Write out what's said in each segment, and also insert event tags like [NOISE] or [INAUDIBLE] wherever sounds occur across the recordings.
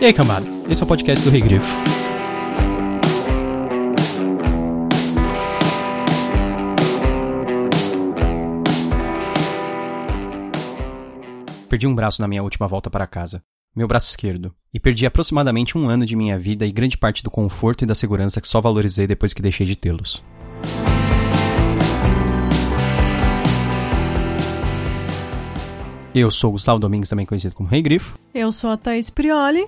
E aí, cambada? Esse é o podcast do Rei Grifo. Perdi um braço na minha última volta para casa. Meu braço esquerdo. E perdi aproximadamente um ano de minha vida e grande parte do conforto e da segurança que só valorizei depois que deixei de tê-los. Eu sou o Gustavo Domingues, também conhecido como Rei Grifo. Eu sou a Thaís Prioli.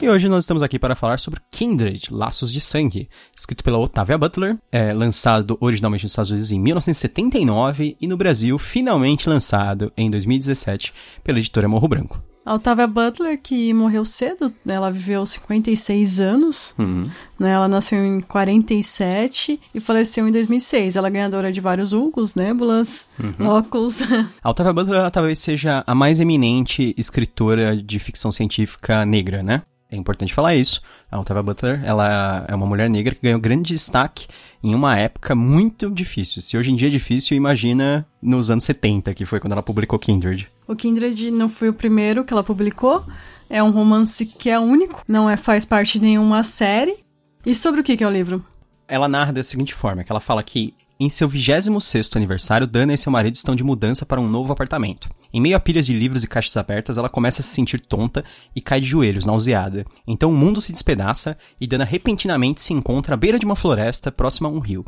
E hoje nós estamos aqui para falar sobre Kindred, Laços de Sangue, escrito pela Octavia Butler, é, lançado originalmente nos Estados Unidos em 1979 e no Brasil finalmente lançado em 2017 pela editora Morro Branco. A Octavia Butler, que morreu cedo, ela viveu 56 anos, Uhum. né? Ela nasceu em 47 e faleceu em 2006. Ela é ganhadora de vários Hugos, Nébulas, Locus. [LAUGHS] A Octavia Butler ela talvez seja a mais eminente escritora de ficção científica negra, né? É importante falar isso. A Octavia Butler, ela é uma mulher negra que ganhou grande destaque em uma época muito difícil. Se hoje em dia é difícil, imagina nos anos 70, que foi quando ela publicou Kindred. o Kindred não foi o primeiro que ela publicou. É um romance que é único, não é faz parte de nenhuma série. E sobre o que, que é o livro? Ela narra da seguinte forma, que ela fala que em seu 26º aniversário, Dana e seu marido estão de mudança para um novo apartamento. Em meio a pilhas de livros e caixas abertas, ela começa a se sentir tonta e cai de joelhos, nauseada. Então o mundo se despedaça e Dana repentinamente se encontra à beira de uma floresta próxima a um rio.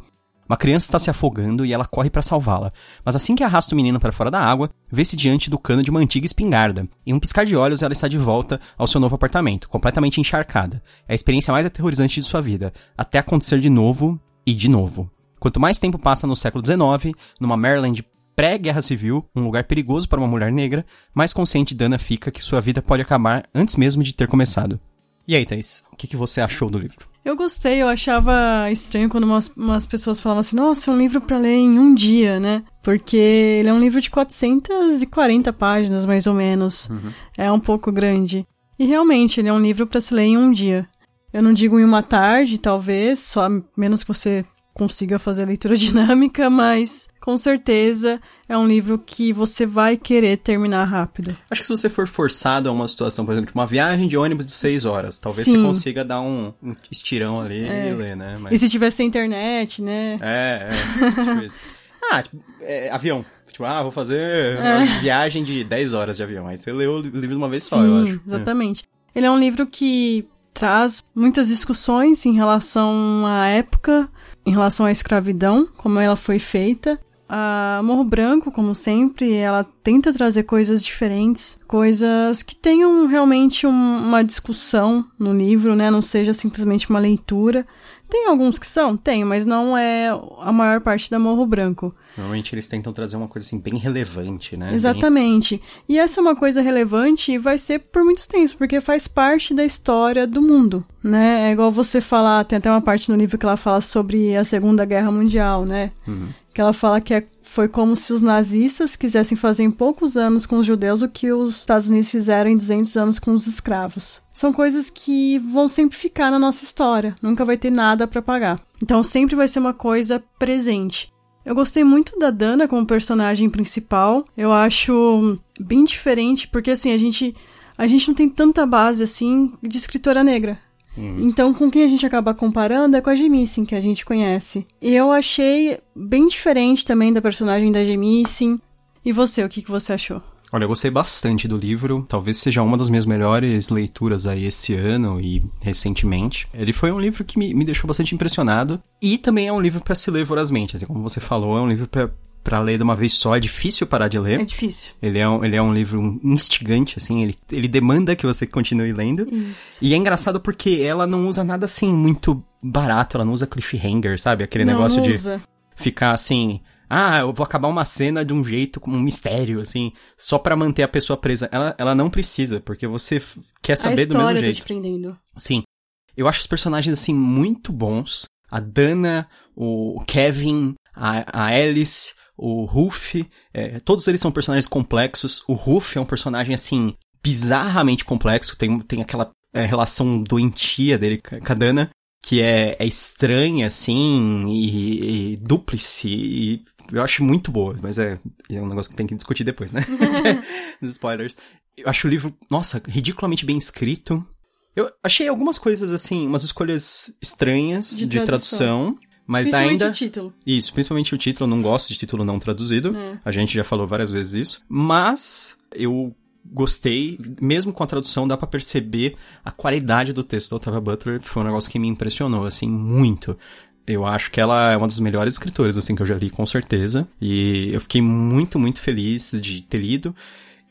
Uma criança está se afogando e ela corre para salvá-la, mas assim que arrasta o menino para fora da água, vê-se diante do cano de uma antiga espingarda. Em um piscar de olhos, ela está de volta ao seu novo apartamento, completamente encharcada. É a experiência mais aterrorizante de sua vida, até acontecer de novo e de novo. Quanto mais tempo passa no século XIX, numa Maryland pré-guerra civil, um lugar perigoso para uma mulher negra, mais consciente Dana fica que sua vida pode acabar antes mesmo de ter começado. E aí, Thaís, o que, que você achou do livro? Eu gostei, eu achava estranho quando umas, umas pessoas falavam assim, nossa, é um livro pra ler em um dia, né? Porque ele é um livro de 440 páginas, mais ou menos. É um pouco grande. E realmente, ele é um livro pra se ler em um dia. Eu não digo em uma tarde, talvez, só a menos que você consiga fazer a leitura [LAUGHS] dinâmica, mas com certeza é um livro que você vai querer terminar rápido. Acho que se você for forçado a uma situação, por exemplo, uma viagem de ônibus de seis horas, talvez Sim. você consiga dar um, um estirão ali e ler, né? Mas... E se tivesse internet, né? É, é, tipo isso. [LAUGHS] Ah, tipo, é, avião. Tipo, ah, vou fazer uma viagem de 10 horas de avião. Aí você leu o livro de uma vez só, eu Sim, acho. É. exatamente. Ele é um livro que traz muitas discussões em relação à época, em relação à escravidão, como ela foi feita. A Morro Branco, como sempre, ela tenta trazer coisas diferentes, coisas que tenham realmente um- uma discussão no livro, né? Não seja simplesmente uma leitura. Tem alguns que são? Tem, mas não é a maior parte da Morro Branco. Normalmente eles tentam trazer uma coisa assim bem relevante, né? Bem- Exatamente. E essa é uma coisa relevante e vai ser por muitos tempos, porque faz parte da história do mundo, né? É igual você falar, tem até uma parte no livro que ela fala sobre a Segunda Guerra Mundial, né? Uhum. Que ela fala que é- foi como se os nazistas quisessem fazer em poucos anos com os judeus o que os Estados Unidos fizeram em 200 anos com os escravos. São coisas que vão sempre ficar na nossa história, nunca vai ter nada pra pagar. Então sempre vai ser uma coisa presente. Eu gostei muito da Dana como personagem principal. Eu acho bem diferente, porque assim, a gente a gente não tem tanta base assim de escritora negra. Então, com quem a gente acaba comparando é com a Jemisin, que a gente conhece. E eu achei bem diferente também da personagem da Jemisin. E você, o que, que você achou? Olha, eu gostei bastante do livro. Talvez seja uma das minhas melhores leituras aí esse ano e recentemente. Ele foi um livro que me, me deixou bastante impressionado. E também é um livro pra se ler vorazmente. Assim como você falou, é um livro pra pra ler de uma vez só. É difícil parar de ler. É difícil. Ele é, um, ele é um livro instigante, assim, ele, ele demanda que você continue lendo. Isso. E é engraçado porque ela não usa nada assim muito barato, ela não usa cliffhanger, sabe? Aquele não, negócio não de ficar assim. Ah, eu vou acabar uma cena de um jeito, como um mistério, assim, só pra manter a pessoa presa. Ela, ela não precisa, porque você quer A saber do mesmo história tá jeito. te prendendo. Sim. Eu acho os personagens, assim, muito bons. A Dana, o Kevin, a, a Alice, o Ruff, é, todos eles são personagens complexos. O Ruff é um personagem, assim, bizarramente complexo. Tem, tem aquela é, relação doentia dele com a Dana, que é, é estranha, assim, e, e dúplice, e eu acho muito boa, mas é, é um negócio que tem que discutir depois, né? [LAUGHS] [LAUGHS] Nos spoilers. Eu acho o livro, nossa, ridiculamente bem escrito. Eu achei algumas coisas, assim, umas escolhas estranhas de, de tradução. Mas Principalmente ainda. o título. Isso, principalmente o título. Eu não gosto de título não traduzido. É. A gente já falou várias vezes isso. Mas eu gostei, mesmo com a tradução, dá pra perceber a qualidade do texto da Octavia Butler. Foi um negócio que me impressionou, assim, muito. Eu acho que ela é uma das melhores escritoras, assim, que eu já li, com certeza. E eu fiquei muito, muito feliz de ter lido.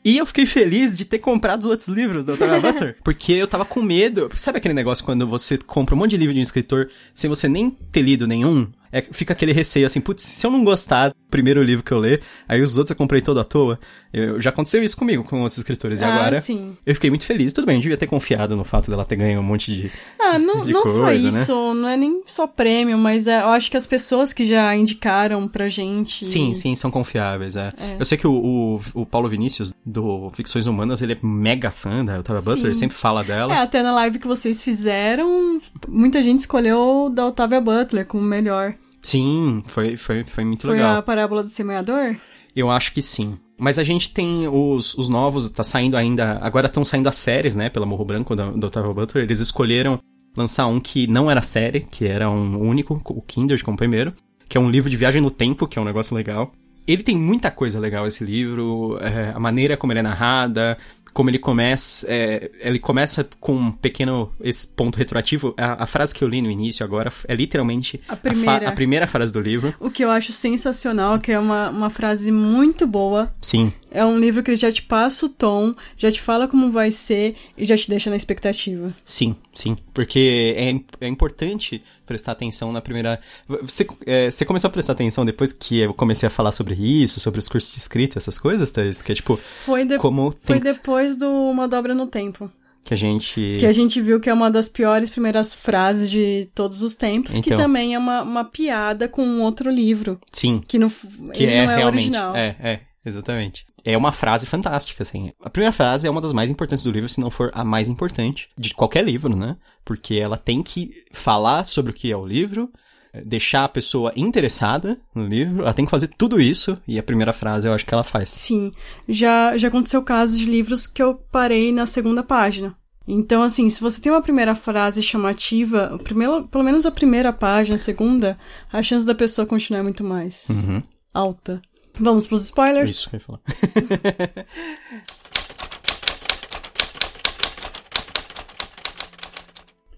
E eu fiquei feliz de ter comprado os outros livros da Octavia Butler. [LAUGHS] Porque eu tava com medo. Sabe aquele negócio quando você compra um monte de livro de um escritor sem você nem ter lido nenhum? É, fica aquele receio assim, putz, se eu não gostar do primeiro livro que eu ler, aí os outros eu comprei todo à toa. Eu, já aconteceu isso comigo com outros escritores. E Ah, agora sim. eu fiquei muito feliz. Tudo bem, eu devia ter confiado no fato dela ter ganho um monte de. Ah, não, de não só coisa, né? isso, não é nem só prêmio, mas é, eu acho que as pessoas que já indicaram pra gente. Sim, sim, são confiáveis, é. É. Eu sei que o, o, o Paulo Vinícius, do Ficções Humanas, ele é mega fã da Octavia Butler, ele sempre fala dela. É, até na live que vocês fizeram, muita gente escolheu da Octavia Butler como melhor. Sim, foi, foi, foi muito Foi legal. a parábola do semeador? Eu acho que sim. Mas a gente tem os, os novos, tá saindo ainda. Agora estão saindo as séries, né? Pela Morro Branco da, da Octavia Butler. Eles escolheram lançar um que não era série, que era um único, o Kindred como primeiro, que é um livro de viagem no tempo, que é um negócio legal. Ele tem muita coisa legal, esse livro, é, a maneira como ele é narrada, como ele começa. é, ele começa com um pequeno esse ponto retroativo. A, a frase que eu li no início agora é literalmente A primeira. a primeira frase do livro. O que eu acho sensacional, que é uma, uma frase muito boa. Sim, É um livro que ele já te passa o tom, já te fala como vai ser e já te deixa na expectativa. Sim, sim. Porque é, é importante prestar atenção na primeira. Você, é, você começou a prestar atenção depois que eu comecei a falar sobre isso, sobre os cursos de escrita, essas coisas, Thaís? Que é tipo, Foi, de- como foi que- depois do Uma Dobra no Tempo. que a gente. Que a gente viu que é uma das piores primeiras frases de todos os tempos, que Então. também é uma, uma piada com um outro livro. Sim, Que, no, que é não é realmente. original. É, é, exatamente. É uma frase fantástica, assim. A primeira frase é uma das mais importantes do livro, se não for a mais importante, de qualquer livro, né? Porque ela tem que falar sobre o que é o livro, eh, deixar a pessoa interessada no livro, ela tem que fazer tudo isso, e a primeira frase eu acho que ela faz. Sim, já, já aconteceu casos de livros que eu parei na segunda página. Então, assim, se você tem uma primeira frase chamativa, o primeiro, pelo menos a primeira página, a segunda, a chance da pessoa continuar é muito mais Uhum. alta. Vamos pros spoilers? Isso que eu ia falar. [LAUGHS]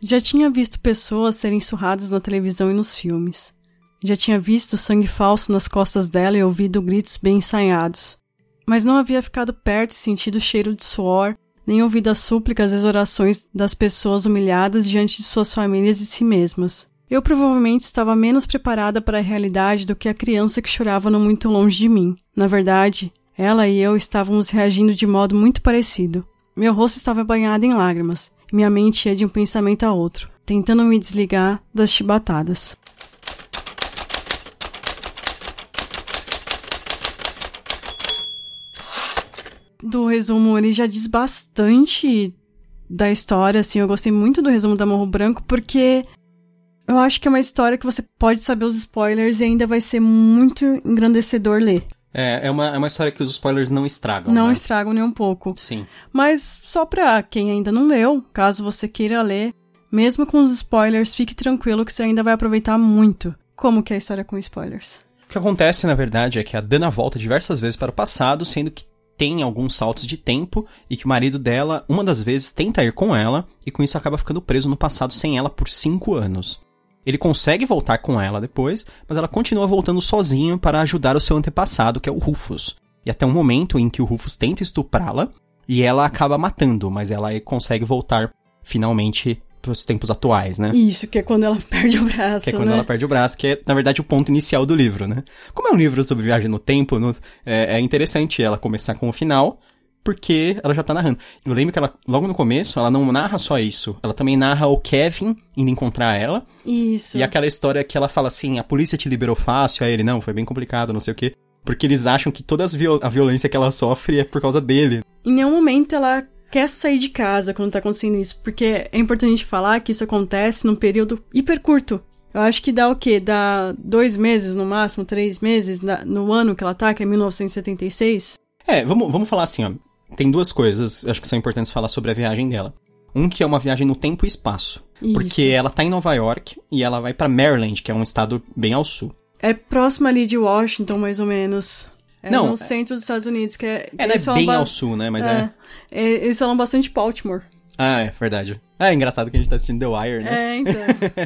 Já tinha visto pessoas serem surradas na televisão e nos filmes. Já tinha visto sangue falso nas costas dela e ouvido gritos bem ensaiados. Mas não havia ficado perto e sentido o cheiro de suor, nem ouvido as súplicas e as orações das pessoas humilhadas diante de suas famílias e si mesmas. Eu provavelmente estava menos preparada para a realidade do que a criança que chorava não muito longe de mim. Na verdade, ela e eu estávamos reagindo de modo muito parecido. Meu rosto estava banhado em lágrimas, e minha mente ia de um pensamento a outro, tentando me desligar das chibatadas. Do resumo, ele já diz bastante da história, assim, eu gostei muito do resumo da Morro Branco, porque eu acho que é uma história que você pode saber os spoilers e ainda vai ser muito engrandecedor ler. É, é uma, é uma história que os spoilers não estragam. Não né? estragam nem um pouco. Sim. Mas só pra quem ainda não leu, caso você queira ler, mesmo com os spoilers, fique tranquilo que você ainda vai aproveitar muito. Como que é a história com spoilers? O que acontece, na verdade, é que a Dana volta diversas vezes para o passado, sendo que tem alguns saltos de tempo e que o marido dela, uma das vezes, tenta ir com ela e com isso acaba ficando preso no passado sem ela por cinco anos. Ele consegue voltar com ela depois, mas ela continua voltando sozinho para ajudar o seu antepassado, que é o Rufus. E até um momento em que o Rufus tenta estuprá-la e ela acaba matando, mas ela consegue voltar finalmente para os tempos atuais, né? Isso, que é quando ela [LAUGHS] perde o braço, Que é quando né? ela perde o braço, que é, na verdade, o ponto inicial do livro, né? Como é um livro sobre viagem no tempo, no- é, é interessante ela começar com o final, porque ela já tá narrando. Eu lembro que ela, logo no começo, ela não narra só isso. Ela também narra o Kevin indo encontrar ela. Isso. E aquela história que ela fala assim, a polícia te liberou fácil, aí ele, não, foi bem complicado, não sei o quê. Porque eles acham que toda viol- a violência que ela sofre é por causa dele. Em nenhum momento ela quer sair de casa quando tá acontecendo isso, porque é importante a gente falar que isso acontece num período hiper curto. Eu acho que dá o quê? Dá dois meses no máximo, três meses no ano que ela tá, que é 1976. É, vamos, vamos falar assim, ó. Tem duas coisas, acho que são importantes falar sobre a viagem dela. Um que é uma viagem no tempo e espaço. Isso. Porque ela tá em Nova York e ela vai pra Maryland, que é um estado bem ao sul. É próximo ali de Washington, mais ou menos. É Não, no é- centro dos Estados Unidos, que é... É, não é falam bem ba- ao sul, né? Mas é. é, é, Eles falam bastante Baltimore. Ah, é verdade. Ah, é engraçado que a gente tá assistindo The Wire, né? É, então.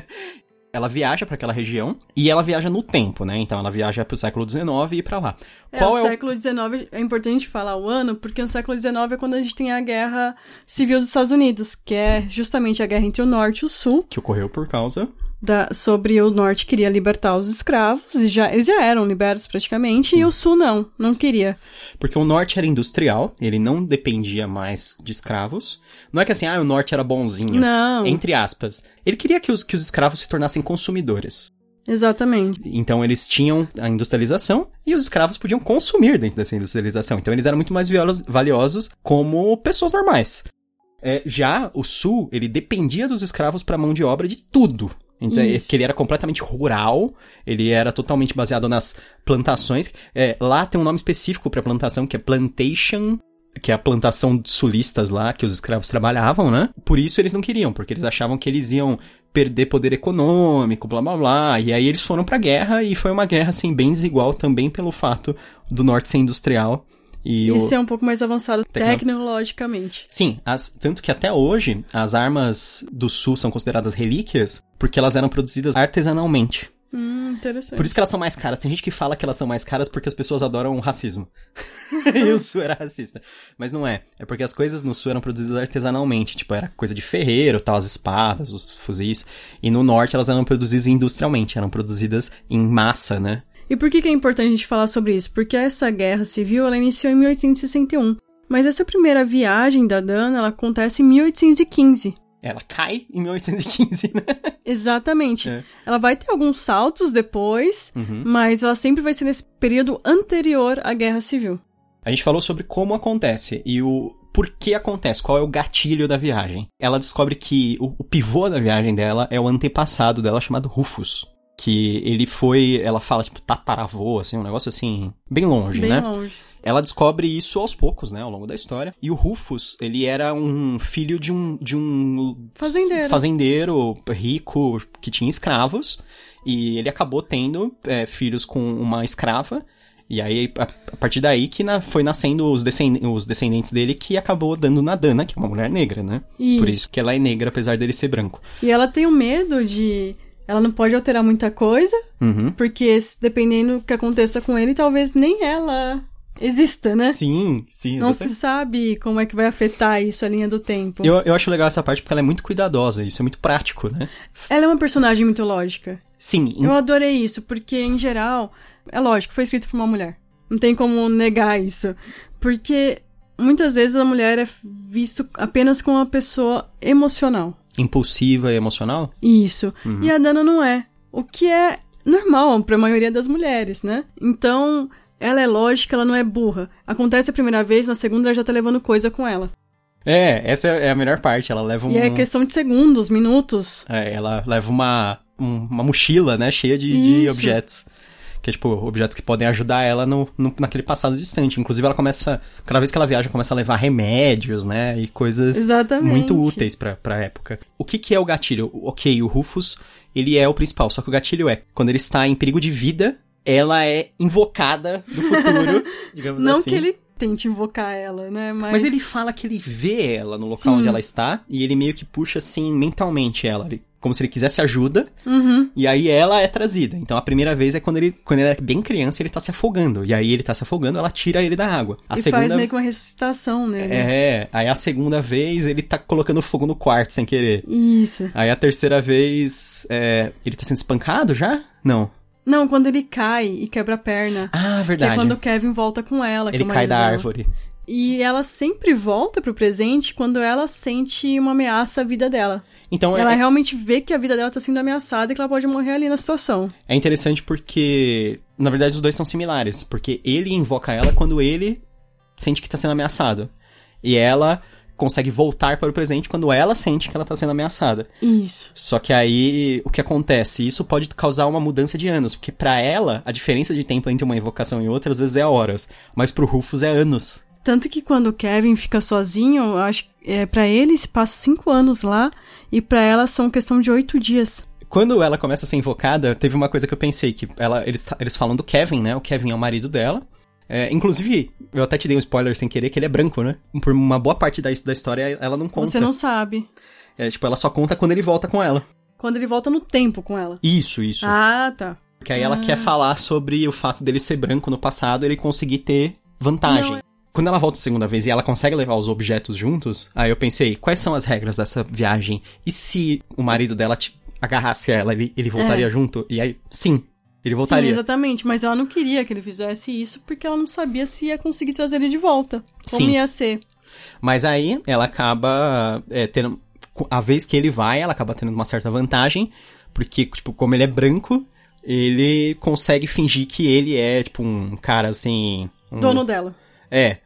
[LAUGHS] Ela viaja pra aquela região e ela viaja no tempo, né? Então ela viaja pro século XIX e pra lá. É, Qual o é o século XIX é importante falar o ano, porque no século XIX é quando a gente tem a guerra civil dos Estados Unidos, que é justamente a guerra entre o norte e o sul, que ocorreu por causa da, sobre o norte queria libertar os escravos, e já, eles já eram libertos praticamente, e o sul não, não queria. Porque o norte era industrial, ele não dependia mais de escravos. Não é que assim, ah, o norte era bonzinho. Não. Entre aspas. Ele queria que os, que os escravos se tornassem consumidores. Exatamente. Então eles tinham a industrialização e os escravos podiam consumir dentro dessa industrialização. Então eles eram muito mais valiosos como pessoas normais. É, já o sul, ele dependia dos escravos para mão de obra de tudo. Então, é que ele era completamente rural, ele era totalmente baseado nas plantações. É, lá tem um nome específico para plantação, que é plantation, que é a plantação de sulistas lá, que os escravos trabalhavam, né? Por isso eles não queriam, porque eles achavam que eles iam perder poder econômico, blá blá blá. E aí eles foram pra guerra e foi uma guerra assim bem desigual também pelo fato do norte ser industrial e o... Isso é um pouco mais avançado Tecno- tecnologicamente. Sim, as- tanto que até hoje as armas do sul são consideradas relíquias porque elas eram produzidas artesanalmente. Hum, interessante. Por isso que elas são mais caras. Tem gente que fala que elas são mais caras porque as pessoas adoram o racismo. [LAUGHS] e o sul era racista. Mas não é. É porque as coisas no sul eram produzidas artesanalmente. Tipo, era coisa de ferreiro, tal, as espadas, os fuzis. E no norte elas eram produzidas industrialmente. Eram produzidas em massa, né? E por que, que é importante a gente falar sobre isso? Porque essa guerra civil ela iniciou em 1861. Mas essa primeira viagem da Dana ela acontece em 1815. Ela cai em 1815, né? [LAUGHS] Exatamente. É. Ela vai ter alguns saltos depois, Uhum. mas ela sempre vai ser nesse período anterior à guerra civil. A gente falou sobre como acontece e o por que acontece, qual é o gatilho da viagem. Ela descobre que o, o pivô da viagem dela é o antepassado dela chamado Rufus. Que ele foi, ela fala, tipo, tataravô, assim, um negócio assim, bem longe, bem né? longe. Ela descobre isso aos poucos, né, ao longo da história. E o Rufus, ele era um filho de um de um Fazendeiro. fazendeiro rico que tinha escravos e ele acabou tendo é, filhos com uma escrava. E aí, a, partir daí que na- foi nascendo os, descend- os descendentes dele que acabou dando na Dana, que é uma mulher negra, né? Isso. Por isso que ela é negra, apesar dele ser branco. E ela tem o medo de. Ela não pode alterar muita coisa, Uhum. porque dependendo do que aconteça com ele, talvez nem ela exista, né? Sim, sim. Não se exatamente. sabe como é que vai afetar isso a linha do tempo. Eu, eu acho legal essa parte porque ela é muito cuidadosa, isso é muito prático, né? Ela é uma personagem mitológica. Sim, Eu adorei isso, porque em geral, é lógico, foi escrito por uma mulher. Não tem como negar isso. Porque muitas vezes a mulher é visto apenas como uma pessoa emocional. impulsiva e emocional. Isso. E a Dana não é. O que é normal para a maioria das mulheres, né? Então, ela é lógica, ela não é burra. Acontece a primeira vez, na segunda ela já tá levando coisa com ela. É, essa é a melhor parte. Ela leva um. E é questão de segundos, minutos. é, ela leva uma, um- uma mochila, né? Cheia de, de objetos. Que é tipo, objetos que podem ajudar ela no, no- naquele passado distante. Inclusive, ela começa. Cada vez que ela viaja, começa a levar remédios, né? E coisas Exatamente. muito úteis pra, pra época. O que, que é o gatilho? Ok, o Rufus, ele é o principal. Só que o gatilho é, quando ele está em perigo de vida, ela é invocada do futuro, [LAUGHS] digamos Não assim. que ele tente invocar ela, né? Mas, Mas ele fala que ele vê ela no local Sim. onde ela está e ele meio que puxa assim mentalmente ela, ele- como se ele quisesse ajuda, Uhum. e aí ela é trazida. Então a primeira vez é quando ele, quando ele é bem criança, ele tá se afogando, e aí ele tá se afogando, ela tira ele da água. A e segunda faz meio que uma ressuscitação nele. é, aí a segunda vez ele tá colocando fogo no quarto sem querer. Isso. Aí a terceira vez é, ele tá sendo espancado já? Não. Não, quando ele cai e quebra a perna. Ah, Que é verdade. quando o Kevin volta com ela. que é ele cai da dela. árvore. E ela sempre volta pro presente quando ela sente uma ameaça à vida dela. Então ela é, realmente vê que a vida dela tá sendo ameaçada e que ela pode morrer ali na situação. É interessante porque, na verdade, os dois são similares. Porque ele invoca ela quando ele sente que tá sendo ameaçado. E ela consegue voltar para o presente quando ela sente que ela tá sendo ameaçada. Isso. Só que aí, o que acontece? Isso pode causar uma mudança de anos, porque para ela, a diferença de tempo entre uma invocação e outra às vezes é horas, mas pro Rufus é anos. Tanto que quando o Kevin fica sozinho, acho que é, para ele se passa cinco anos lá, e para ela são questão de oito dias. Quando ela começa a ser invocada, teve uma coisa que eu pensei, que ela, eles, eles falam do Kevin, né? O Kevin é o marido dela. É, inclusive, eu até te dei um spoiler sem querer, que ele é branco, né? Por uma boa parte da, da história, ela não conta. Você não sabe. É, tipo, ela só conta quando ele volta com ela. Quando ele volta no tempo com ela. Isso, isso. Ah, tá. Porque aí ela Ah. quer falar sobre o fato dele ser branco no passado e ele conseguir ter vantagem. Não, é- Quando ela volta a segunda vez e ela consegue levar os objetos juntos, aí eu pensei, quais são as regras dessa viagem? E se o marido dela te agarrasse ela, ele, ele voltaria É. junto? E aí, sim, ele Sim, voltaria. exatamente. Mas ela não queria que ele fizesse isso porque ela não sabia se ia conseguir trazer ele de volta. Como Sim. ia ser. Mas aí ela acaba é, tendo. A vez que ele vai, ela acaba tendo uma certa vantagem. Porque, tipo, como ele é branco, ele consegue fingir que ele é, tipo, um cara assim. um- Dono dela. É.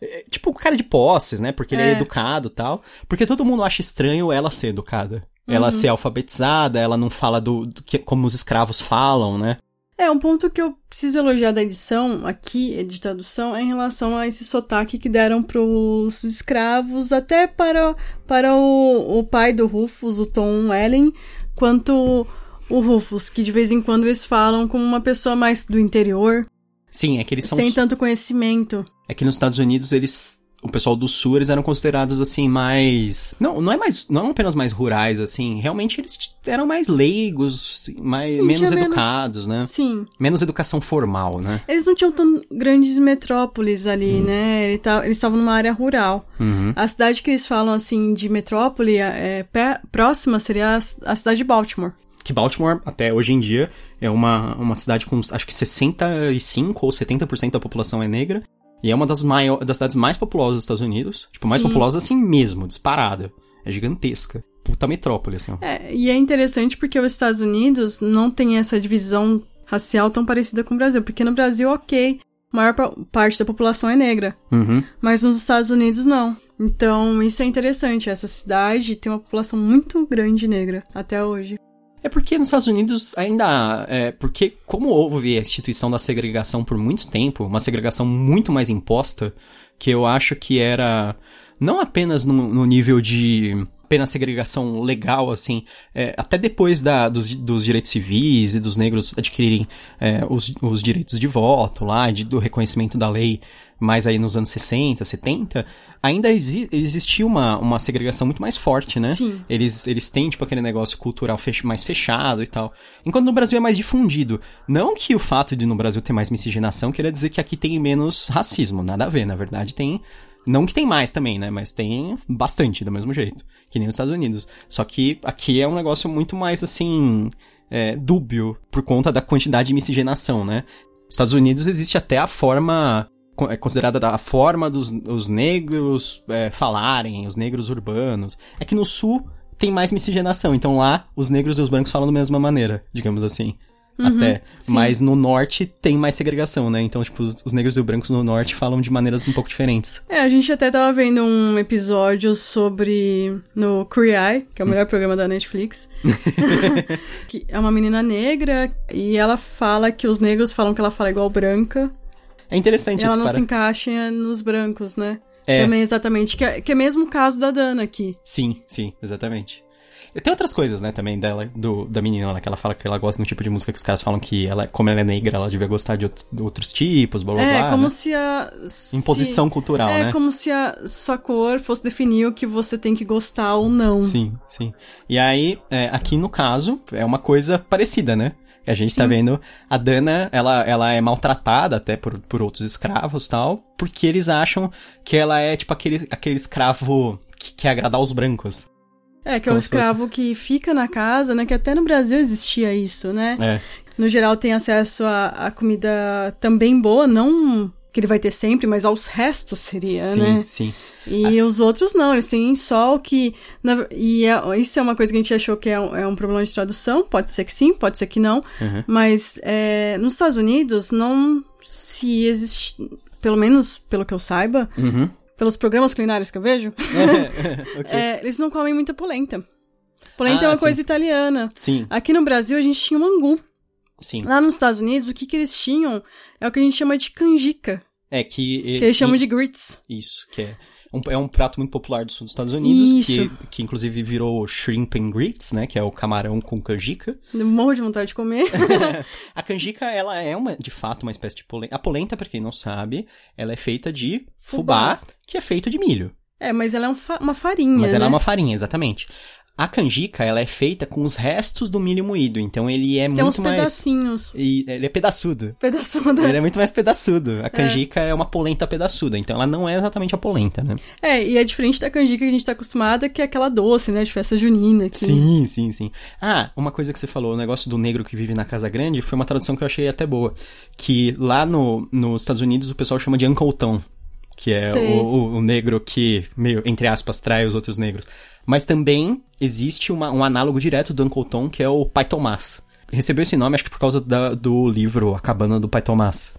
É, Tipo, um cara de posses, né? Porque ele é É. educado e tal. Porque todo mundo acha estranho ela ser educada. Ela Uhum. ser alfabetizada, ela não fala do, do que, como os escravos falam, né? É, um ponto que eu preciso elogiar da edição aqui, de tradução, é em relação a esse sotaque que deram pros escravos, até para, para o, o pai do Rufus, o Tom Ellen, quanto o Rufus, que de vez em quando eles falam como uma pessoa mais do interior, Sim, é que eles são. sem tanto conhecimento. É que nos Estados Unidos eles. O pessoal do sul, eles eram considerados assim mais. Não, não é mais. Não apenas mais rurais, assim. Realmente eles eram mais leigos, mais, Sim, menos tinha menos- educados, né? Sim. Menos educação formal, né? Eles não tinham tão grandes metrópoles ali, né? Ele tá- Eles estavam numa área rural. Uhum. A cidade que eles falam, assim, de metrópole é, pé- próxima seria a, a cidade de Baltimore. Que Baltimore, até hoje em dia, é uma, uma cidade com acho que 65 ou 70% da população é negra. E é uma das, maior, das cidades mais populosas dos Estados Unidos. Tipo, mais Sim. populosa assim mesmo, disparada. É gigantesca. Puta metrópole, assim. É, e é interessante porque os Estados Unidos não tem essa divisão racial tão parecida com o Brasil. Porque no Brasil, ok, a maior pa- parte da população é negra. Uhum. Mas nos Estados Unidos, não. Então, isso é interessante. Essa cidade tem uma população muito grande negra até hoje. É porque nos Estados Unidos ainda é, porque como houve a instituição da segregação por muito tempo, uma segregação muito mais imposta, que eu acho que era não apenas no, no nível de apenas segregação legal, assim, é, até depois da, dos, dos direitos civis e dos negros adquirirem é, os, os direitos de voto lá, de, do reconhecimento da lei mais aí nos anos 60, 70, ainda exi existia uma, uma segregação muito mais forte, né? Sim. Eles, eles têm, tipo, aquele negócio cultural fech mais fechado e tal. Enquanto no Brasil é mais difundido. Não que o fato de no Brasil ter mais miscigenação queira dizer que aqui tem menos racismo. Nada a ver, na verdade tem... Não que tem mais também, né? Mas tem bastante, do mesmo jeito. Que nem nos Estados Unidos. Só que aqui é um negócio muito mais, assim... É, dúbio, por conta da quantidade de miscigenação, né? Nos Estados Unidos existe até a forma é considerada a forma dos os negros é, falarem, os negros urbanos. É que no sul tem mais miscigenação, então lá os negros e os brancos falam da mesma maneira, digamos assim. Até. sim. Mas no norte tem mais segregação, né? Então, tipo, os os negros e os brancos no norte falam de maneiras um pouco diferentes. É, a gente até tava vendo um episódio sobre. no Queer Eye, que é o melhor programa da Netflix. [LAUGHS] [LAUGHS] que é uma menina negra e ela fala que os negros falam que ela fala igual branca. É interessante ela isso, não para... se encaixa nos brancos, né? É. Também, exatamente. Que é, que é mesmo o caso da Dana aqui. Sim, sim, exatamente. Tem outras coisas, né, também dela, do, da menina lá, que ela fala que ela gosta de um tipo de música que os caras falam que ela, como ela é negra, ela devia gostar de, outro- de outros tipos, blá blá é, blá. como né? se a. se- Imposição cultural, É né? como se a sua cor fosse definir o que você tem que gostar ou não. Sim, sim. E aí, é, aqui no caso, é uma coisa parecida, né? A gente tá Sim. vendo a Dana, ela, ela é maltratada até por, por outros escravos tal, porque eles acham que ela é tipo aquele, aquele escravo que quer agradar os brancos. É, que é o se fosse- escravo que fica na casa, né? Que até no Brasil existia isso, né? É. No geral tem acesso a, a comida também boa, não que ele vai ter sempre, mas aos restos seria, sim, né? sim. E os outros não, eles têm só o que. na- e é- isso é uma coisa que a gente achou que é um, é um problema de tradução. Pode ser que sim, pode ser que não. Uhum. Mas é, nos Estados Unidos não se existe. Pelo menos pelo que eu saiba, Uhum. Pelos programas culinários que eu vejo, [LAUGHS] [LAUGHS] Ok. é, eles não comem muita polenta. Polenta Ah, é uma sim. coisa italiana. Sim, Aqui no Brasil a gente tinha o angu. sim. Lá nos Estados Unidos, o que, que eles tinham é o que a gente chama de canjica, É que... que eles chamam de grits. Isso, que é um, é um prato muito popular do sul dos Estados Unidos, Isso. que, que inclusive virou shrimp and grits, né? Que é o camarão com canjica. Eu morro de vontade de comer. [LAUGHS] a canjica, ela é uma, de fato, uma espécie de polenta. A polenta, pra quem não sabe, ela é feita de fubá, Fubá. que é feito de milho. é, mas ela é um fa- uma farinha, Mas né? ela é uma farinha, exatamente. A canjica, ela é feita com os restos do milho moído, então ele é Tem uns muito mais... pedacinhos. E ele é pedaçudo. Pedaçuda. Ele é muito mais pedaçudo. A canjica é. uma polenta pedaçuda, então ela não é exatamente a polenta, né? É, e é diferente da canjica que a gente tá acostumada, que é aquela doce, né, de festa junina. Que... Sim, sim, sim. Ah, uma coisa que você falou, o negócio do negro que vive na casa grande, foi uma tradução que eu achei até boa. Que lá no, nos Estados Unidos o pessoal chama de Uncle Tom. Que é o, o- negro que, meio, entre aspas, trai os outros negros. Mas também existe uma- um análogo direto do Uncle Tom, que é o Pai Tomás. Recebeu esse nome, acho que por causa da- do livro A Cabana do Pai Tomás.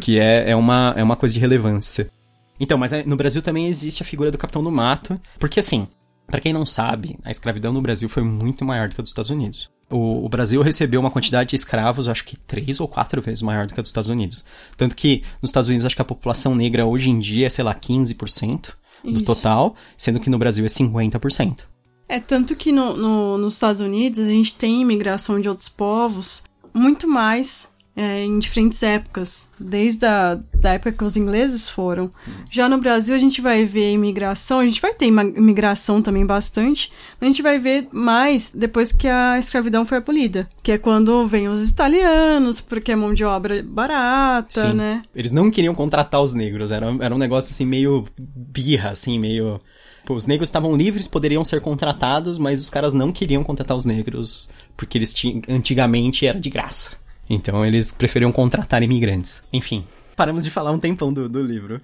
Que é, é, uma, é uma coisa de relevância. Então, mas é, no Brasil também existe a figura do Capitão do Mato. Porque assim, Pra quem não sabe, a escravidão no Brasil foi muito maior do que a dos Estados Unidos. O, o Brasil recebeu uma quantidade de escravos, acho que três ou quatro vezes maior do que a dos Estados Unidos. Tanto que nos Estados Unidos, acho que a população negra hoje em dia é, sei lá, 15% do Isso. total, sendo que no Brasil é 50%. É, tanto que no, no- nos Estados Unidos a gente tem imigração de outros povos muito mais é, em diferentes épocas, desde a da época que os ingleses foram. Já no Brasil a gente vai ver imigração, a gente vai ter imigração também bastante, mas a gente vai ver mais depois que a escravidão foi abolida, que é quando vem os italianos, porque é mão de obra barata, Sim. né? Eles não queriam contratar os negros, era, era um negócio assim meio birra, assim, meio. Pô, os negros estavam livres, poderiam ser contratados, mas os caras não queriam contratar os negros, porque eles tinham. Antigamente era de graça. Então eles preferiam contratar imigrantes. Enfim, paramos de falar um tempão do, do livro.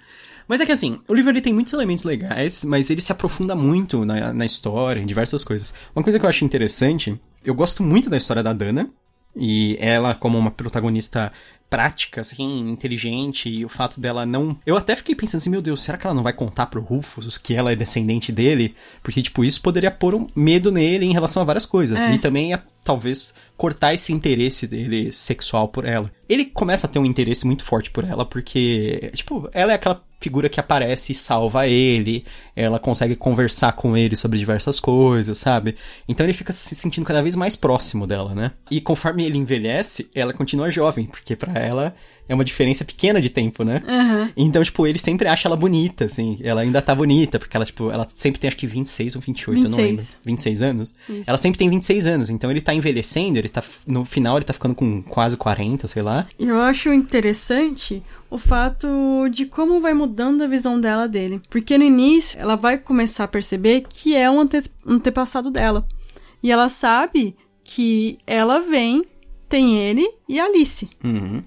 Mas é que assim, o livro ele tem muitos elementos legais, mas ele se aprofunda muito na, na história, em diversas coisas. Uma coisa que eu acho interessante, eu gosto muito da história da Dana, e ela como uma protagonista prática, assim, inteligente, e o fato dela não... Eu até fiquei pensando assim, meu Deus, será que ela não vai contar pro Rufus que ela é descendente dele? Porque, tipo, isso poderia pôr um medo nele em relação a várias coisas. É. E também, ia, talvez, cortar esse interesse dele sexual por ela. Ele começa a ter um interesse muito forte por ela, porque, tipo, ela é aquela figura que aparece e salva ele, ela consegue conversar com ele sobre diversas coisas, sabe? Então ele fica se sentindo cada vez mais próximo dela, né? E conforme ele envelhece, ela continua jovem, porque pra ela é uma diferença pequena de tempo, né? Aham. Então, tipo, ele sempre acha ela bonita, assim. Ela ainda tá bonita, porque ela, tipo, ela sempre tem acho que 26 ou 28, eu não 26. lembro. 26 anos? Isso. Ela sempre tem 26 anos, então ele tá envelhecendo, ele tá. No final ele tá ficando com quase 40, sei lá. Eu acho interessante o fato de como vai mudando a visão dela dele. Porque no início ela vai começar a perceber que é um ante- antepassado dela. E ela sabe que ela vem, tem ele e a Alice. Uhum.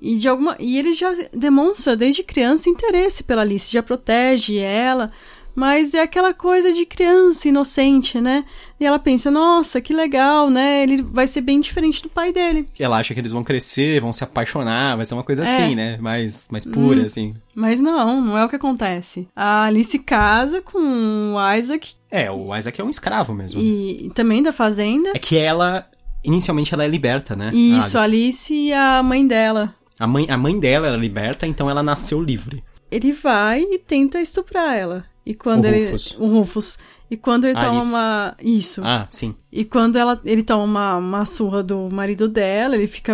E de alguma e ele já demonstra desde criança interesse pela Alice, já protege ela, mas é aquela coisa de criança inocente, né? E ela pensa, nossa, que legal, né? Ele vai ser bem diferente do pai dele. Ela acha que eles vão crescer, vão se apaixonar, vai ser uma coisa É. assim, né? Mais, mais pura, Hum. assim. Mas não, não é o que acontece. A Alice casa com o Isaac É, o Isaac é um escravo mesmo. e, também da fazenda. É que ela. Inicialmente ela é liberta, né? Isso, a a Alice. Alice e a mãe dela. A mãe, a mãe dela era liberta, então ela nasceu livre. Ele vai e tenta estuprar ela. E quando O ele. Rufus. O Rufus. E quando ele toma Alice. uma. Isso. Ah, sim. E quando ela, ele toma uma, uma surra do marido dela, ele fica.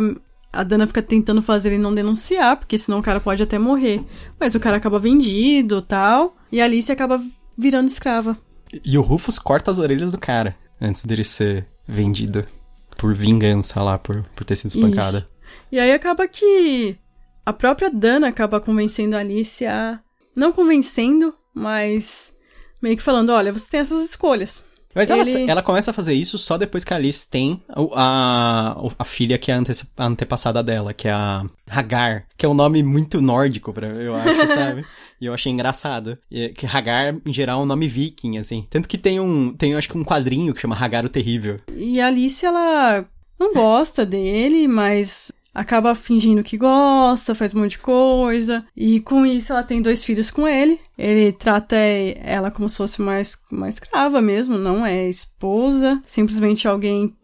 A Dana fica tentando fazer ele não denunciar, porque senão o cara pode até morrer. Mas o cara acaba vendido tal. E a Alice acaba virando escrava. E o Rufus corta as orelhas do cara antes dele ser vendido por vingança lá, por, por ter sido espancada. Isso. E aí acaba que a própria Dana acaba convencendo a Alice a. Não convencendo, mas meio que falando: olha, você tem essas escolhas. Mas ela, Ele- ela começa a fazer isso só depois que a Alice tem a, o- a filha que é a, ante- a antepassada dela, que é a Hagar, que é um nome muito nórdico, pra, eu acho, [LAUGHS] sabe? E eu achei engraçado. E, é que Hagar, em geral, é um nome viking, assim. Tanto que tem um, tem acho que um quadrinho que chama Hagar o Terrível. E a Alice, ela não gosta dele, mas acaba fingindo que gosta, faz um monte de coisa. E com isso ela tem dois filhos com ele. Ele trata ela como se fosse uma, uma escrava mesmo, não é esposa, simplesmente alguém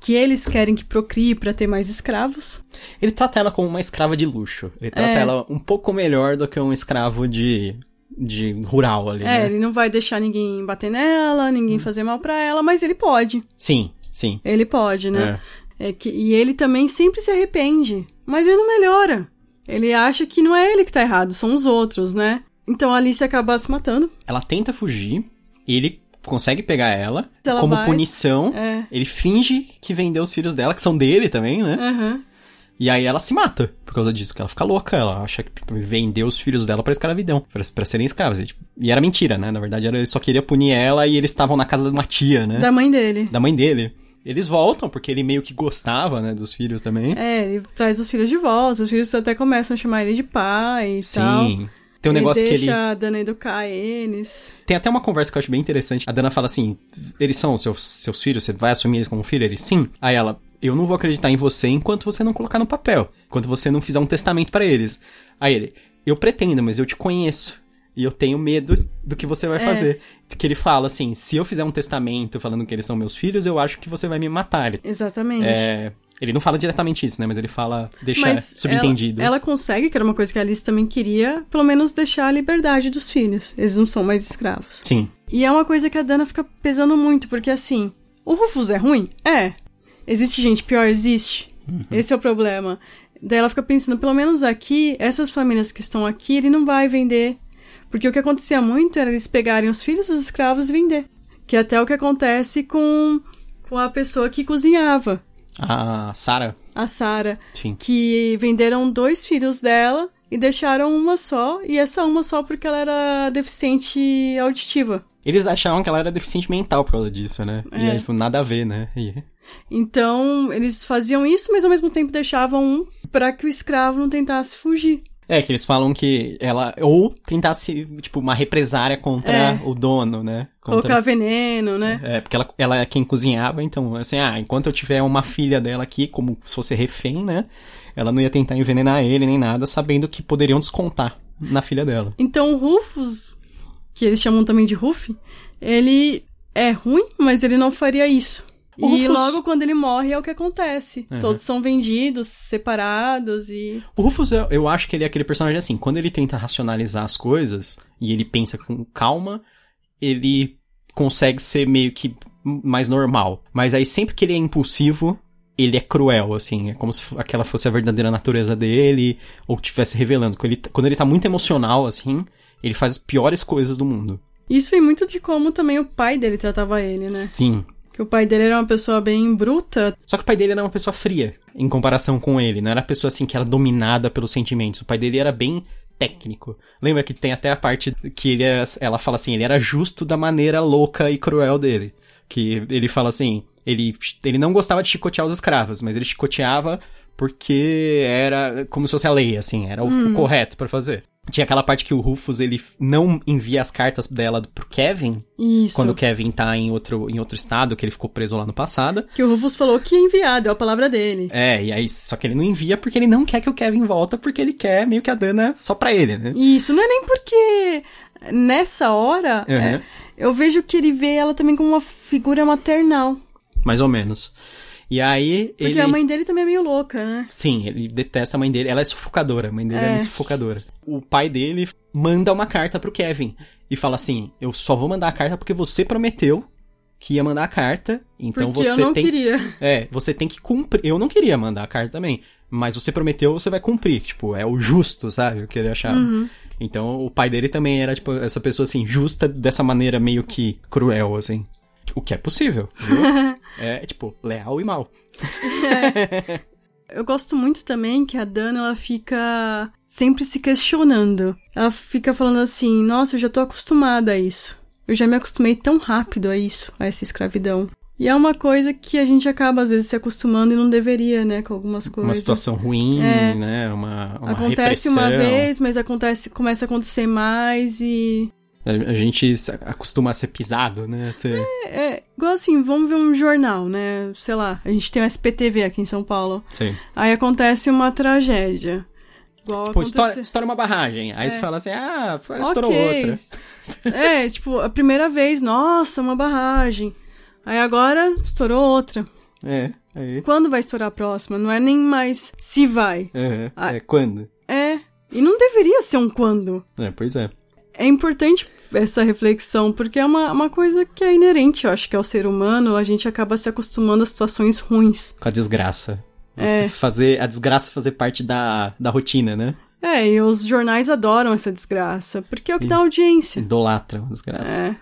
que eles querem que procrie para ter mais escravos. Ele trata ela como uma escrava de luxo. Ele trata é. ela um pouco melhor do que um escravo de de rural ali. É, né? ele não vai deixar ninguém bater nela, ninguém hum. fazer mal para ela, mas ele pode. Sim, sim. Ele pode, né? É. é. que, e ele também sempre se arrepende, mas ele não melhora. Ele acha que não é ele que tá errado, são os outros, né? Então a Alice acaba se matando. Ela tenta fugir, ele consegue pegar ela. ela como vai, punição, é. ele finge que vendeu os filhos dela, que são dele também, né? Uhum. E aí ela se mata por causa disso, que ela fica louca, ela acha que vendeu os filhos dela pra escravidão, pra, pra serem escravos. E, tipo, e, era mentira, né? Na verdade, ele só queria punir ela e eles estavam na casa de uma tia, né? Da mãe dele. Da mãe dele. Eles voltam, porque ele meio que gostava, né, dos filhos também. É, ele traz os filhos de volta, os filhos até começam a chamar ele de pai e Sim. tal. Sim. Tem um negócio que ele. Deixa a Dana educar eles. Tem até uma conversa que eu acho bem interessante. A Dana fala assim: eles são seus, seus filhos, você vai assumir eles como filho? Ele, sim. Aí ela, eu não vou acreditar em você enquanto você não colocar no papel. Enquanto você não fizer um testamento para eles. Aí ele, eu pretendo, mas eu te conheço. E eu tenho medo do que você vai é. fazer. Que ele fala assim: se eu fizer um testamento falando que eles são meus filhos, eu acho que você vai me matar. Exatamente. É, ele não fala diretamente isso, né? Mas ele fala, deixa Mas subentendido. Ela, ela, consegue, que era uma coisa que a Alice também queria, pelo menos deixar a liberdade dos filhos. Eles não são mais escravos. Sim. E é uma coisa que a Dana fica pesando muito, porque assim, o Rufus é ruim? É. Existe gente pior? Existe. Uhum. Esse é o problema. Daí ela fica pensando, pelo menos aqui, essas famílias que estão aqui, ele não vai vender. Porque o que acontecia muito era eles pegarem os filhos dos escravos e vender. Que é até o que acontece com, com a pessoa que cozinhava. A Sara. A Sara. Que venderam dois filhos dela e deixaram uma só, e essa uma só porque ela era deficiente auditiva. Eles achavam que ela era deficiente mental por causa disso, né? É. E aí, tipo, nada a ver, né? E... Então, eles faziam isso, mas ao mesmo tempo deixavam um para que o escravo não tentasse fugir. É, que eles falam que ela. Ou tentasse, tipo, uma represária contra é. o dono, né? Contra... Colocar veneno, né? É, porque ela, ela é quem cozinhava, então, assim, ah, enquanto eu tiver uma filha dela aqui, como se fosse refém, né? Ela não ia tentar envenenar ele nem nada, sabendo que poderiam descontar na filha dela. Então o Rufus, que eles chamam também de Ruff, ele é ruim, mas ele não faria isso. O e Rufus... logo quando ele morre é o que acontece. Uhum. Todos são vendidos, separados e. O Rufus, eu, eu acho que ele é aquele personagem assim, quando ele tenta racionalizar as coisas e ele pensa com calma, ele consegue ser meio que mais normal. Mas aí sempre que ele é impulsivo, ele é cruel, assim. É como se aquela fosse a verdadeira natureza dele, ou estivesse revelando. Quando ele, quando ele tá muito emocional, assim, ele faz as piores coisas do mundo. Isso vem muito de como também o pai dele tratava ele, né? Sim, que o pai dele era uma pessoa bem bruta. Só que o pai dele era uma pessoa fria, em comparação com ele. Não era uma pessoa assim que era dominada pelos sentimentos. O pai dele era bem técnico. Lembra que tem até a parte que ele era, ela fala assim, ele era justo da maneira louca e cruel dele. Que ele fala assim, ele, ele não gostava de chicotear os escravos, mas ele chicoteava porque era como se fosse a lei, assim, era o, hum. o correto para fazer. Tinha aquela parte que o Rufus, ele não envia as cartas dela pro Kevin. Isso. Quando o Kevin tá em outro, em outro estado, que ele ficou preso lá no passado. Que o Rufus falou que ia enviar, deu a palavra dele. É, e aí, só que ele não envia porque ele não quer que o Kevin volta, porque ele quer meio que a Dana só pra ele, né? Isso, não é nem porque nessa hora, uhum. é, eu vejo que ele vê ela também como uma figura maternal. Mais ou menos. E aí Porque ele... a mãe dele também é meio louca, né? Sim, ele detesta a mãe dele. Ela é sufocadora, a mãe dele é, é muito sufocadora. O pai dele manda uma carta pro Kevin e fala assim: Eu só vou mandar a carta porque você prometeu que ia mandar a carta. Então porque você eu não tem. Queria. É, você tem que cumprir. Eu não queria mandar a carta também. Mas você prometeu, você vai cumprir. Tipo, é o justo, sabe? O que ele achava. Uhum. Então o pai dele também era, tipo, essa pessoa assim, justa dessa maneira meio que cruel, assim. O que é possível. [LAUGHS] é, tipo, leal e mal. É. [LAUGHS] Eu gosto muito também que a Dana, ela fica sempre se questionando. Ela fica falando assim, nossa, eu já tô acostumada a isso. Eu já me acostumei tão rápido a isso, a essa escravidão. E é uma coisa que a gente acaba, às vezes, se acostumando e não deveria, né, com algumas coisas. Uma situação ruim, é, né, uma, uma Acontece repressão. uma vez, mas acontece, começa a acontecer mais e A, gente acostuma a ser pisado, né? Ser... É, é, igual assim, vamos ver um jornal, né? Sei lá, a gente tem o SPTV aqui em São Paulo. Sim. Aí acontece uma tragédia. Igual tipo, estoura, estoura, uma barragem. Aí é. você fala assim, ah, estourou okay. outra. É, tipo, a primeira vez, nossa, uma barragem. Aí agora estourou outra. É, aí. Quando vai estourar a próxima? Não é nem mais se vai. É, é quando. É, e não deveria ser um quando. É, pois é. É importante essa reflexão, porque é uma, uma coisa que é inerente, eu acho que ao ser humano, a gente acaba se acostumando a situações ruins. Com a desgraça. É. fazer a desgraça fazer parte da, da rotina, né? É, e os jornais adoram essa desgraça, porque é o que e, dá audiência. Idolatram a desgraça. É.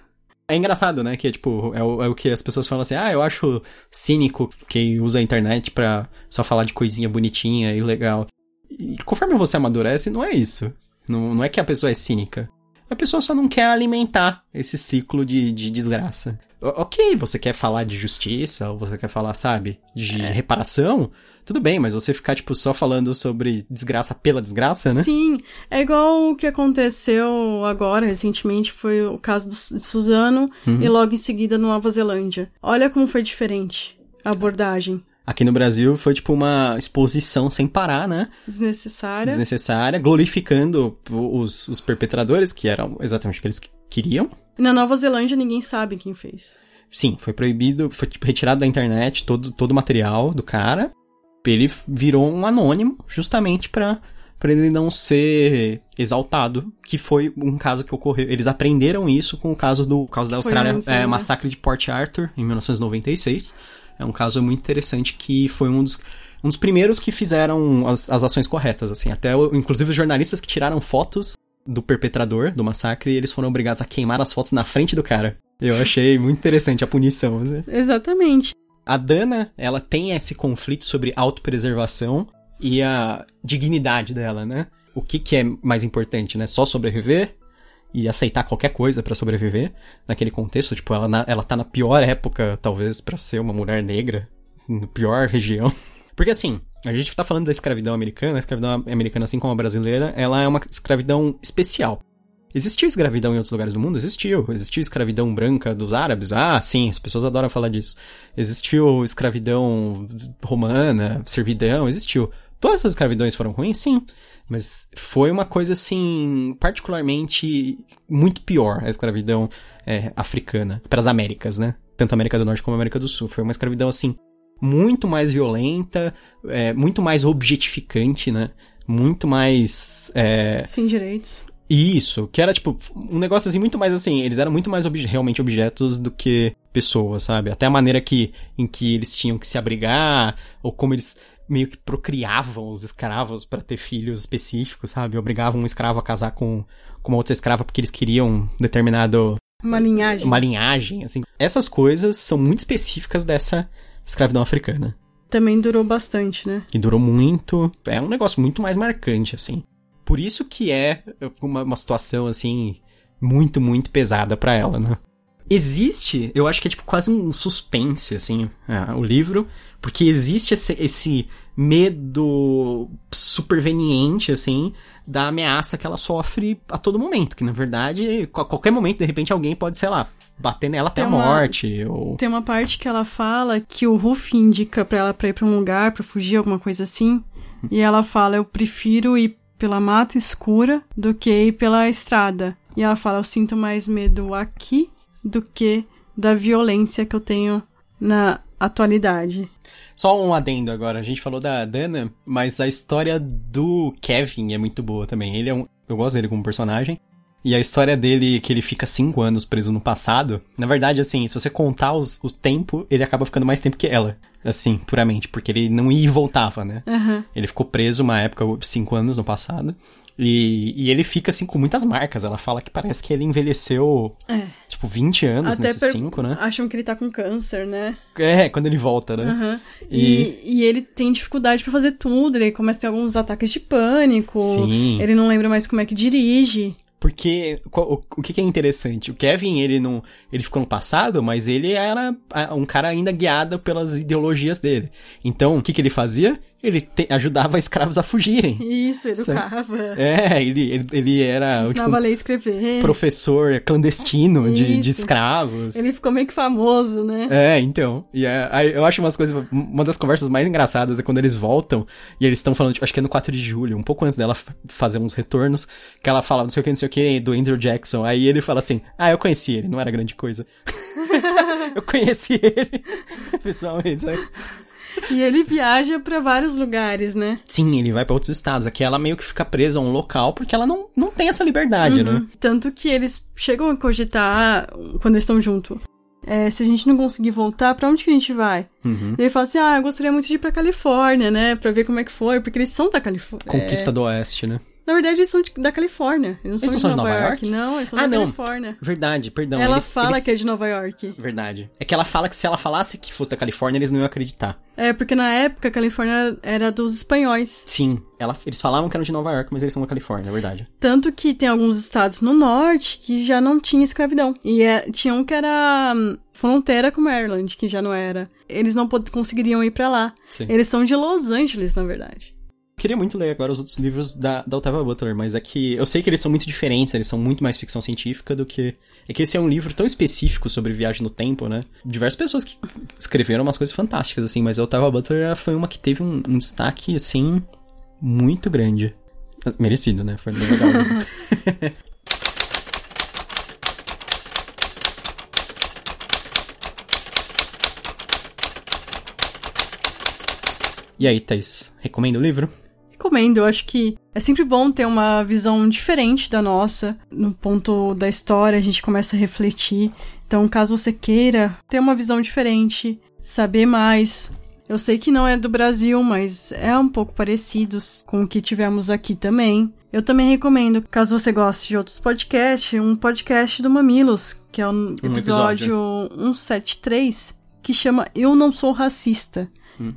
É engraçado, né? Que é tipo, é o, é o que as pessoas falam assim, ah, eu acho cínico quem usa a internet pra só falar de coisinha bonitinha e legal. E conforme você amadurece, não é isso. Não, não é que a pessoa é cínica. A pessoa só não quer alimentar esse ciclo de, de desgraça. Ok, você quer falar de justiça, ou você quer falar, sabe, de é. reparação, tudo bem, mas você ficar, tipo, só falando sobre desgraça pela desgraça, né? Sim, é igual o que aconteceu agora, recentemente, foi o caso do, de Suzano, uhum. e logo em seguida no Nova Zelândia. Olha como foi diferente a abordagem. Aqui no Brasil foi tipo uma exposição sem parar, né? Desnecessária. Desnecessária, glorificando os, os perpetradores, que eram exatamente o que eles queriam. E na Nova Zelândia ninguém sabe quem fez. Sim, foi proibido, foi tipo, retirado da internet todo, todo o material do cara. Ele virou um anônimo, justamente para para ele não ser exaltado, que foi um caso que ocorreu. Eles aprenderam isso com o caso do caso da Austrália, é, massacre de Port Arthur em 1996 é um caso muito interessante que foi um dos, um dos primeiros que fizeram as, as ações corretas, assim. Até, inclusive, os jornalistas que tiraram fotos do perpetrador do massacre, eles foram obrigados a queimar as fotos na frente do cara. Eu achei muito interessante a punição. Assim. Exatamente. A Dana, ela tem esse conflito sobre autopreservação e a dignidade dela, né? O que, que é mais importante, né? Só sobreviver e aceitar qualquer coisa para sobreviver naquele contexto. Tipo, ela, na, ela tá na pior época, talvez, para ser uma mulher negra, na pior região. [LAUGHS] Porque assim, a gente tá falando da escravidão americana, a escravidão americana, assim como a brasileira, ela é uma escravidão especial. Existiu escravidão em outros lugares do mundo? Existiu. Existiu escravidão branca dos árabes? Ah, sim, as pessoas adoram falar disso. Existiu escravidão romana, servidão? Existiu. Todas essas escravidões foram ruins? Sim. Mas foi uma coisa, assim, particularmente muito pior a escravidão é, africana para as Américas, né? Tanto a América do Norte como a América do Sul. Foi uma escravidão, assim, muito mais violenta, é, muito mais objetificante, né? Muito mais. É... Sem direitos. Isso, que era tipo um negócio assim muito mais assim, eles eram muito mais obje realmente objetos do que pessoas, sabe? Até a maneira que em que eles tinham que se abrigar, ou como eles meio que procriavam os escravos para ter filhos específicos, sabe? Obrigavam um escravo a casar com, com uma outra escrava porque eles queriam determinado. Uma linhagem. Uma linhagem, assim. Essas coisas são muito específicas dessa escravidão africana. Também durou bastante, né? E durou muito. É um negócio muito mais marcante, assim. Por isso que é uma, uma situação, assim, muito, muito pesada para ela, né? Existe, eu acho que é tipo quase um suspense, assim, é, o livro, porque existe esse, esse medo superveniente, assim, da ameaça que ela sofre a todo momento. Que na verdade, a qualquer momento, de repente, alguém pode, sei lá, bater nela até tem a morte. Ou... Tem uma parte que ela fala que o Ruff indica pra ela pra ir pra um lugar, pra fugir, alguma coisa assim. E ela fala: Eu prefiro ir pela mata escura do que ir pela estrada. E ela fala: Eu sinto mais medo aqui do que da violência que eu tenho na atualidade. Só um adendo agora, a gente falou da Dana, mas a história do Kevin é muito boa também. Ele é um. Eu gosto dele como personagem. E a história dele, que ele fica cinco anos preso no passado, na verdade, assim, se você contar os, o tempo, ele acaba ficando mais tempo que ela. Assim, puramente, porque ele não ia e voltava, né? Uhum. Ele ficou preso uma época, cinco anos no passado. E, e, ele fica, assim, com muitas marcas. Ela fala que parece que ele envelheceu, é. tipo, 20 anos Até nesses 5, né? Acham que ele tá com câncer, né? É, quando ele volta, né? Uhum. E... e... E, ele tem dificuldade para fazer tudo. Ele começa a ter alguns ataques de pânico. Sim. Ele não lembra mais como é que dirige. Porque o, o que, que, é interessante? O Kevin, ele não. Ele ficou no passado, mas ele era um cara ainda guiado pelas ideologias dele. Então, o que, que ele fazia? Ele te- ajudava [LAUGHS] escravos a fugirem. Isso, educava. É, ele, ele, ele era tipo, Ensinava a ler e escrever. professor clandestino de, de escravos. Ele ficou meio que famoso, né? É, então. E é, eu acho umas coisas. Uma das conversas mais engraçadas é quando eles voltam e eles estão falando, tipo, acho que é no 4 de julho, um pouco antes dela fazer uns retornos, que ela fala não sei o que, não sei o que, do Andrew Jackson. Aí ele fala assim: Ah, eu conheci ele, não era grande coisa. [LAUGHS] eu conheci ele, [LAUGHS] pessoalmente, sabe? E ele viaja pra vários lugares, né? Sim, ele vai pra outros estados. Aqui ela meio que fica presa a um local porque ela não, não tem essa liberdade, né? Tanto que eles chegam a cogitar quando eles estão juntos. É, se a gente não conseguir voltar, pra onde que a gente vai? Uhum. Ele fala assim: Ah, eu gostaria muito de ir pra Califórnia, né? Pra ver como é que foi, porque eles são da Califórnia. Conquista do Oeste, né? Na verdade, eles são de- da Califórnia. Eles não Eles são de são Nova, de Nova York. York? Não, eles são Ah, da não. Califórnia. Verdade, perdão. ela eles- fala eles- que é de Nova York. Verdade. É que ela fala que se ela falasse que fosse da Califórnia, eles não iam acreditar. É, porque na época a Califórnia era dos espanhóis. Sim, ela, eles falavam que eram de Nova York, mas eles são da Califórnia, é verdade. Tanto que tem alguns estados no norte que já não tinha escravidão. E é- tinha um que era hum, fronteira com Maryland, que já não era. Eles não pod- conseguiriam ir pra lá. Sim. Eles são de Los Angeles, na verdade. Queria muito ler agora os outros livros da, da Octavia Butler, mas é que eu sei que eles são muito diferentes, eles são muito mais ficção científica do que. É que esse é um livro tão específico sobre viagem no tempo, né? Diversas pessoas que escreveram umas coisas fantásticas, assim, mas a Octavia Butler foi uma que teve um, um destaque, assim, muito grande. Merecido, né? Foi legal. [LAUGHS] e aí, Thaís, recomenda o livro? Recomendo, eu acho que é sempre bom ter uma visão diferente da nossa. No ponto da história, a gente começa a refletir. Então, caso você queira ter uma visão diferente, saber mais. Eu sei que não é do Brasil, mas é um pouco parecidos com o que tivemos aqui também. Eu também recomendo, caso você goste de outros podcasts, um podcast do Mamilos, que é o episódio 173, que chama Eu Não Sou Racista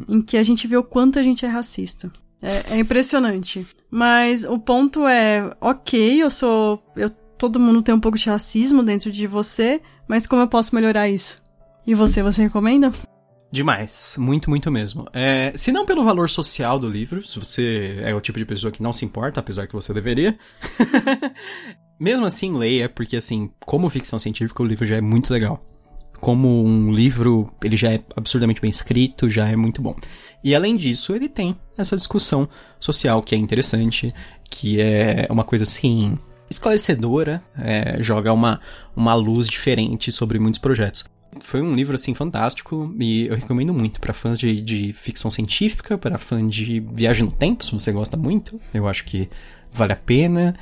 em que a gente vê o quanto a gente é racista. É, é impressionante. Mas o ponto é, ok, eu sou. Eu, todo mundo tem um pouco de racismo dentro de você, mas como eu posso melhorar isso? E você, você recomenda? Demais, muito, muito mesmo. É, se não pelo valor social do livro, se você é o tipo de pessoa que não se importa, apesar que você deveria. [LAUGHS] mesmo assim, leia, porque assim, como ficção científica, o livro já é muito legal. Como um livro, ele já é absurdamente bem escrito, já é muito bom. E além disso, ele tem essa discussão social que é interessante, que é uma coisa assim esclarecedora, é, joga uma, uma luz diferente sobre muitos projetos. Foi um livro, assim, fantástico e eu recomendo muito para fãs de, de ficção científica, para fã de viagem no tempo, se você gosta muito. Eu acho que vale a pena.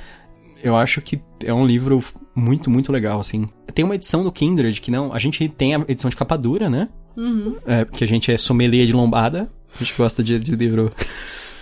Eu acho que é um livro muito, muito legal, assim. Tem uma edição do Kindred que não... A gente tem a edição de capa dura, né? Uhum. É, porque a gente é sommelier de lombada. A gente gosta de, de livro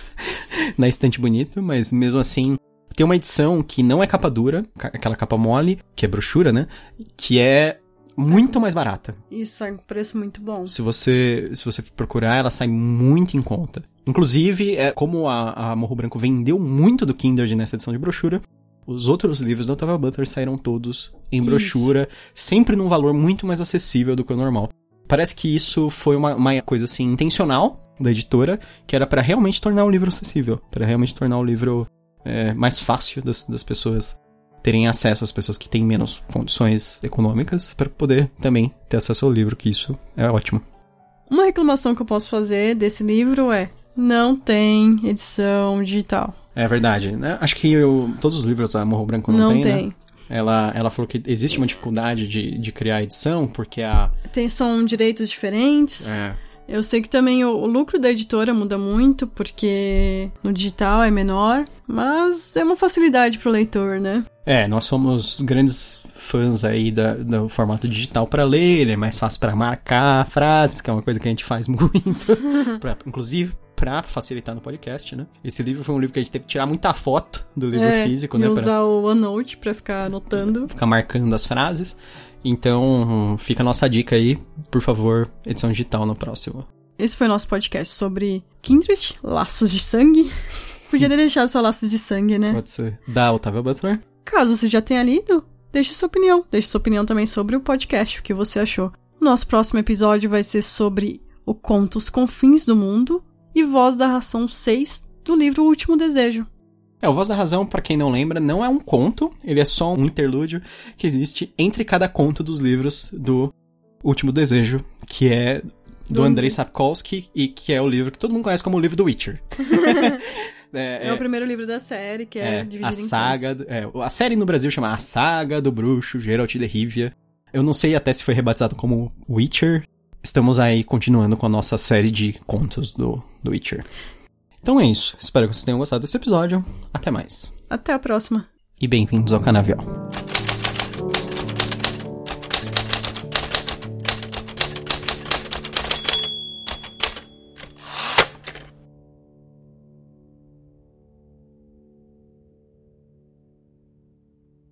[LAUGHS] na estante bonito, mas mesmo assim... Tem uma edição que não é capa dura, aquela capa mole, que é brochura, né? Que é muito mais barata. Isso é um preço muito bom. Se você, se você procurar, ela sai muito em conta. Inclusive, é, como a, a Morro Branco vendeu muito do Kindred nessa edição de brochura, os outros livros da Octavia Butler saíram todos em Isso. brochura, sempre num valor muito mais acessível do que o normal. Parece que isso foi uma, uma coisa assim intencional da editora, que era pra realmente tornar o livro acessível, pra realmente tornar o livro é, mais fácil das, das pessoas terem acesso às pessoas que têm menos condições econômicas para poder também ter acesso ao livro, que isso é ótimo. Uma reclamação que eu posso fazer desse livro é: não tem edição digital. É verdade, né? Acho que eu- todos os livros da Morro Branco não, Não tem, tem. né? Ela, ela falou que existe uma dificuldade de, de criar edição, porque a... Tem, são direitos diferentes. É, Eu sei que também o, o lucro da editora muda muito, porque no digital é menor, mas é uma facilidade pro leitor, né? É, nós somos grandes fãs aí da, do formato digital para ler, ele é mais fácil para marcar frases, que é uma coisa que a gente faz [LAUGHS] muito, pra- inclusive pra facilitar no podcast, né? Esse livro foi um livro que a gente teve que tirar muita foto do livro é, físico, e né? pra- usar o OneNote pra ficar anotando. ficar marcando as frases. Então, fica a nossa dica aí, por favor, edição digital no próximo. Esse foi o nosso podcast sobre Kindred, Laços de Sangue. [LAUGHS] Podia ter deixado só Laços de Sangue, né? Pode ser da Otávia Butler. Caso você já tenha lido, deixe sua opinião. Deixe sua opinião também sobre o podcast, o que você achou. Nosso próximo episódio vai ser sobre o conto Os Confins do Mundo, e Voz da Ração 6 do livro O Último Desejo. É, o Voz da Razão, para quem não lembra, não é um conto, ele é só um interlúdio que existe entre cada conto dos livros do Último Desejo, que é do, do Andrei Sapkowski e que é o livro que todo mundo conhece como o livro do Witcher. é, [LAUGHS] [LAUGHS] é, é, o primeiro livro da série, que é, é dividido a saga, é, a série no Brasil chama A Saga do Bruxo Geralt de Rivia. Eu não sei até se foi rebatizado como Witcher. Estamos aí continuando com a nossa série de contos do, do Witcher. Então é isso. Espero que vocês tenham gostado desse episódio. Até mais. Até a próxima. E bem-vindos ao Canavial.